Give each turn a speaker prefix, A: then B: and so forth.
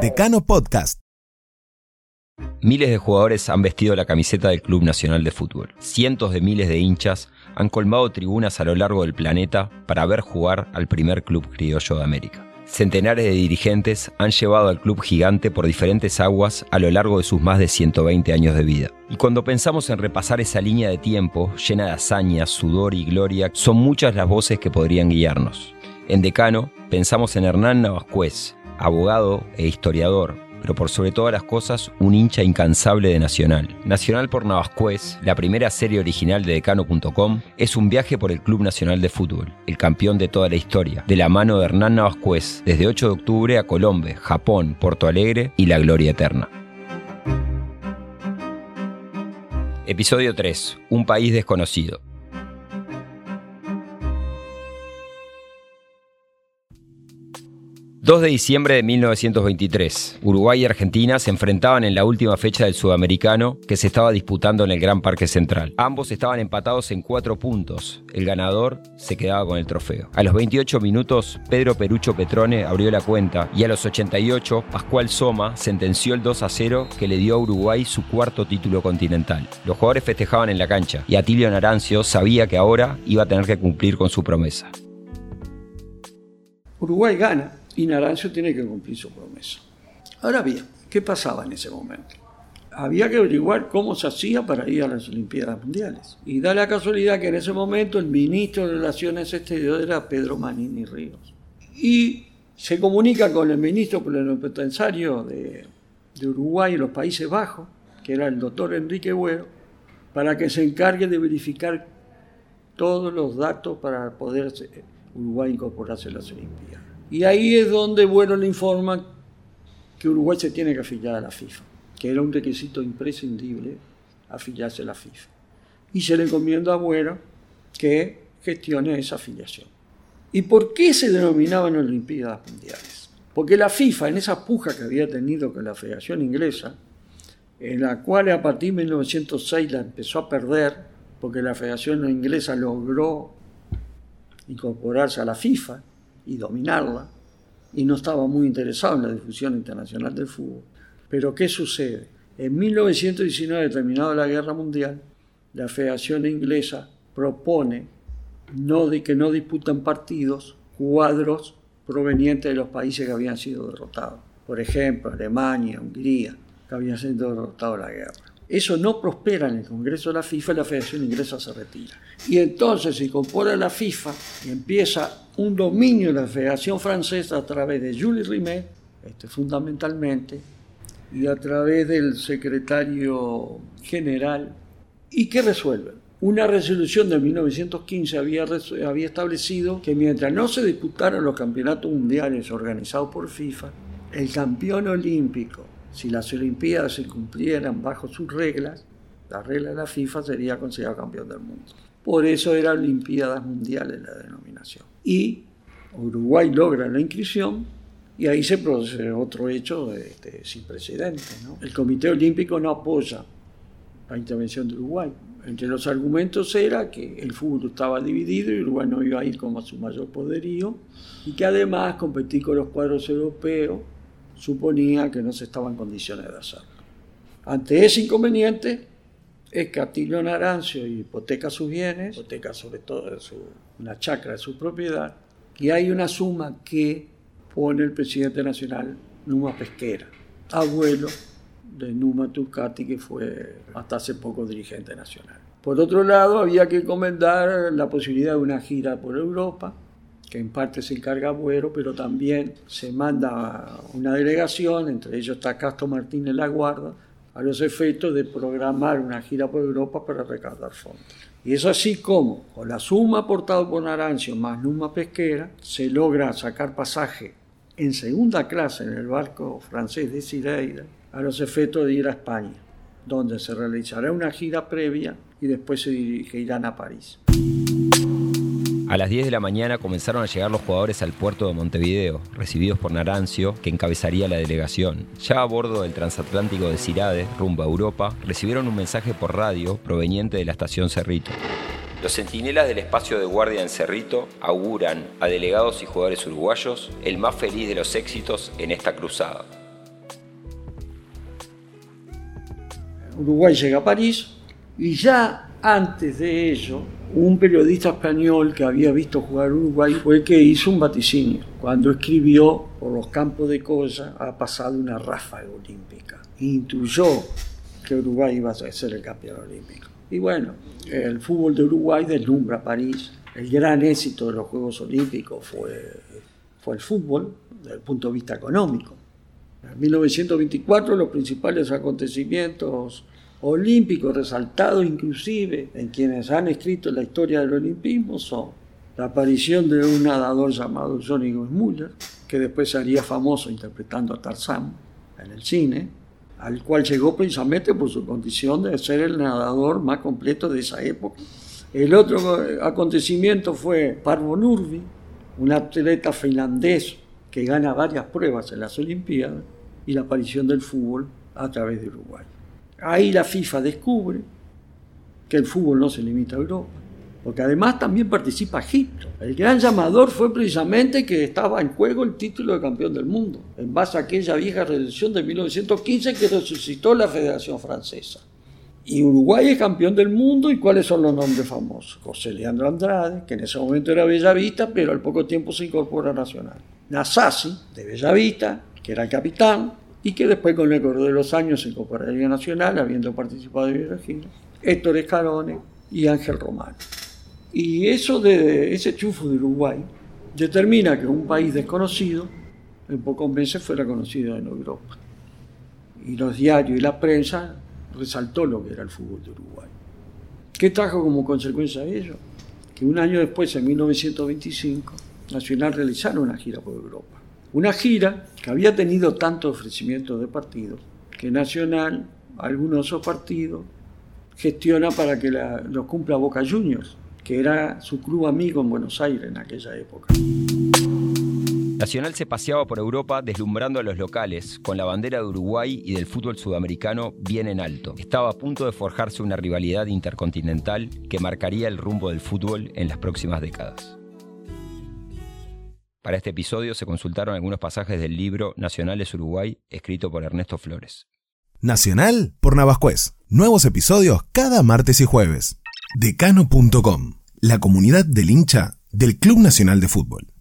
A: Decano Podcast.
B: Miles de jugadores han vestido la camiseta del Club Nacional de Fútbol. Cientos de miles de hinchas han colmado tribunas a lo largo del planeta para ver jugar al primer club criollo de América. Centenares de dirigentes han llevado al club gigante por diferentes aguas a lo largo de sus más de 120 años de vida. Y cuando pensamos en repasar esa línea de tiempo llena de hazañas, sudor y gloria, son muchas las voces que podrían guiarnos. En Decano pensamos en Hernán Navascuez, abogado e historiador, pero por sobre todas las cosas un hincha incansable de Nacional. Nacional por Navascués, la primera serie original de Decano.com, es un viaje por el Club Nacional de Fútbol, el campeón de toda la historia, de la mano de Hernán Navascués, desde 8 de octubre a Colombia, Japón, Porto Alegre y la Gloria Eterna. Episodio 3. Un país desconocido. 2 de diciembre de 1923. Uruguay y Argentina se enfrentaban en la última fecha del Sudamericano que se estaba disputando en el Gran Parque Central. Ambos estaban empatados en cuatro puntos. El ganador se quedaba con el trofeo. A los 28 minutos, Pedro Perucho Petrone abrió la cuenta y a los 88, Pascual Soma sentenció el 2 a 0 que le dio a Uruguay su cuarto título continental. Los jugadores festejaban en la cancha y Atilio Narancio sabía que ahora iba a tener que cumplir con su promesa.
C: Uruguay gana y Naranjo tiene que cumplir su promesa. Ahora bien, ¿qué pasaba en ese momento? Había que averiguar cómo se hacía para ir a las Olimpiadas Mundiales. Y da la casualidad que en ese momento el ministro de Relaciones Exteriores era Pedro Manini Ríos. Y se comunica con el ministro plenipotenciario de, de Uruguay y los Países Bajos, que era el doctor Enrique Güero, para que se encargue de verificar todos los datos para poder Uruguay incorporarse a las Olimpiadas. Y ahí es donde Bueno le informa que Uruguay se tiene que afiliar a la FIFA, que era un requisito imprescindible afiliarse a la FIFA. Y se le encomienda a Bueno que gestione esa afiliación. ¿Y por qué se denominaban Olimpiadas Mundiales? Porque la FIFA, en esa puja que había tenido con la Federación Inglesa, en la cual a partir de 1906 la empezó a perder, porque la Federación Inglesa logró incorporarse a la FIFA, y dominarla, y no estaba muy interesado en la difusión internacional del fútbol. Pero ¿qué sucede? En 1919, terminada la Guerra Mundial, la Federación Inglesa propone no de que no disputan partidos cuadros provenientes de los países que habían sido derrotados. Por ejemplo, Alemania, Hungría, que habían sido derrotados en la guerra. Eso no prospera en el Congreso de la FIFA y la Federación Inglesa se retira. Y entonces se incorpora la FIFA y empieza un dominio de la Federación Francesa a través de Jules Rimet, este, fundamentalmente, y a través del secretario general. ¿Y qué resuelven? Una resolución de 1915 había, había establecido que mientras no se disputaran los campeonatos mundiales organizados por FIFA, el campeón olímpico si las Olimpiadas se cumplieran bajo sus reglas, la regla de la FIFA sería considerado campeón del mundo. Por eso eran Olimpiadas Mundiales la denominación. Y Uruguay logra la inscripción y ahí se produce otro hecho este, sin precedentes. El Comité Olímpico no apoya la intervención de Uruguay. Entre los argumentos era que el fútbol estaba dividido y Uruguay no iba a ir como su mayor poderío y que además competir con los cuadros europeos suponía que no se estaba en condiciones de hacerlo. Ante ese inconveniente, es que Atilio Narancio hipoteca sus bienes, hipoteca sobre todo una chacra de su propiedad, y hay una suma que pone el presidente nacional Numa Pesquera, abuelo de Numa Tucati, que fue hasta hace poco dirigente nacional. Por otro lado, había que encomendar la posibilidad de una gira por Europa, que en parte se encarga Buero, pero también se manda una delegación, entre ellos está Castro Martínez La Guarda, a los efectos de programar una gira por Europa para recaudar fondos. Y es así como, con la suma aportada por Narancio más Numa Pesquera, se logra sacar pasaje en segunda clase en el barco francés de Cireira a los efectos de ir a España, donde se realizará una gira previa y después se dirigirán a París.
B: A las 10 de la mañana comenzaron a llegar los jugadores al puerto de Montevideo, recibidos por Narancio, que encabezaría la delegación. Ya a bordo del transatlántico de Cirade, rumbo a Europa, recibieron un mensaje por radio proveniente de la estación Cerrito. Los centinelas del espacio de guardia en Cerrito auguran a delegados y jugadores uruguayos el más feliz de los éxitos en esta cruzada.
C: Uruguay llega a París, y ya antes de ello, un periodista español que había visto jugar Uruguay fue el que hizo un vaticinio. Cuando escribió por los campos de Colla ha pasado una ráfaga olímpica. Intuyó que Uruguay iba a ser el campeón olímpico. Y bueno, el fútbol de Uruguay deslumbra París. El gran éxito de los Juegos Olímpicos fue, fue el fútbol desde el punto de vista económico. En 1924 los principales acontecimientos olímpicos resaltados inclusive en quienes han escrito la historia del olimpismo son la aparición de un nadador llamado Johnny Muller, que después se haría famoso interpretando a Tarzán en el cine, al cual llegó precisamente por su condición de ser el nadador más completo de esa época. El otro acontecimiento fue Parvo Nurmi, un atleta finlandés que gana varias pruebas en las Olimpiadas, y la aparición del fútbol a través de Uruguay. Ahí la FIFA descubre que el fútbol no se limita a Europa, porque además también participa Egipto. El gran llamador fue precisamente que estaba en juego el título de campeón del mundo, en base a aquella vieja resolución de 1915 que resucitó la Federación Francesa. Y Uruguay es campeón del mundo, ¿y cuáles son los nombres famosos? José Leandro Andrade, que en ese momento era Bellavista, pero al poco tiempo se incorpora a Nacional. Nasasi, de Bellavista, que era el capitán, y que después con el correr de los años se incorporaría Nacional, habiendo participado en Virginia, Héctor Escarone y Ángel Romano. Y eso de ese chufo de Uruguay determina que un país desconocido en pocos meses fuera conocido en Europa. Y los diarios y la prensa resaltó lo que era el fútbol de Uruguay. ¿Qué trajo como consecuencia de ello? Que un año después, en 1925, Nacional realizaron una gira por Europa. Una gira que había tenido tanto ofrecimiento de partidos que Nacional, algunos de esos partidos, gestiona para que los cumpla Boca Juniors, que era su club amigo en Buenos Aires en aquella época.
B: Nacional se paseaba por Europa deslumbrando a los locales, con la bandera de Uruguay y del fútbol sudamericano bien en alto. Estaba a punto de forjarse una rivalidad intercontinental que marcaría el rumbo del fútbol en las próximas décadas. Para este episodio se consultaron algunos pasajes del libro Nacionales Uruguay, escrito por Ernesto Flores.
A: Nacional por Navascués. Nuevos episodios cada martes y jueves. Decano.com, la comunidad del hincha del Club Nacional de Fútbol.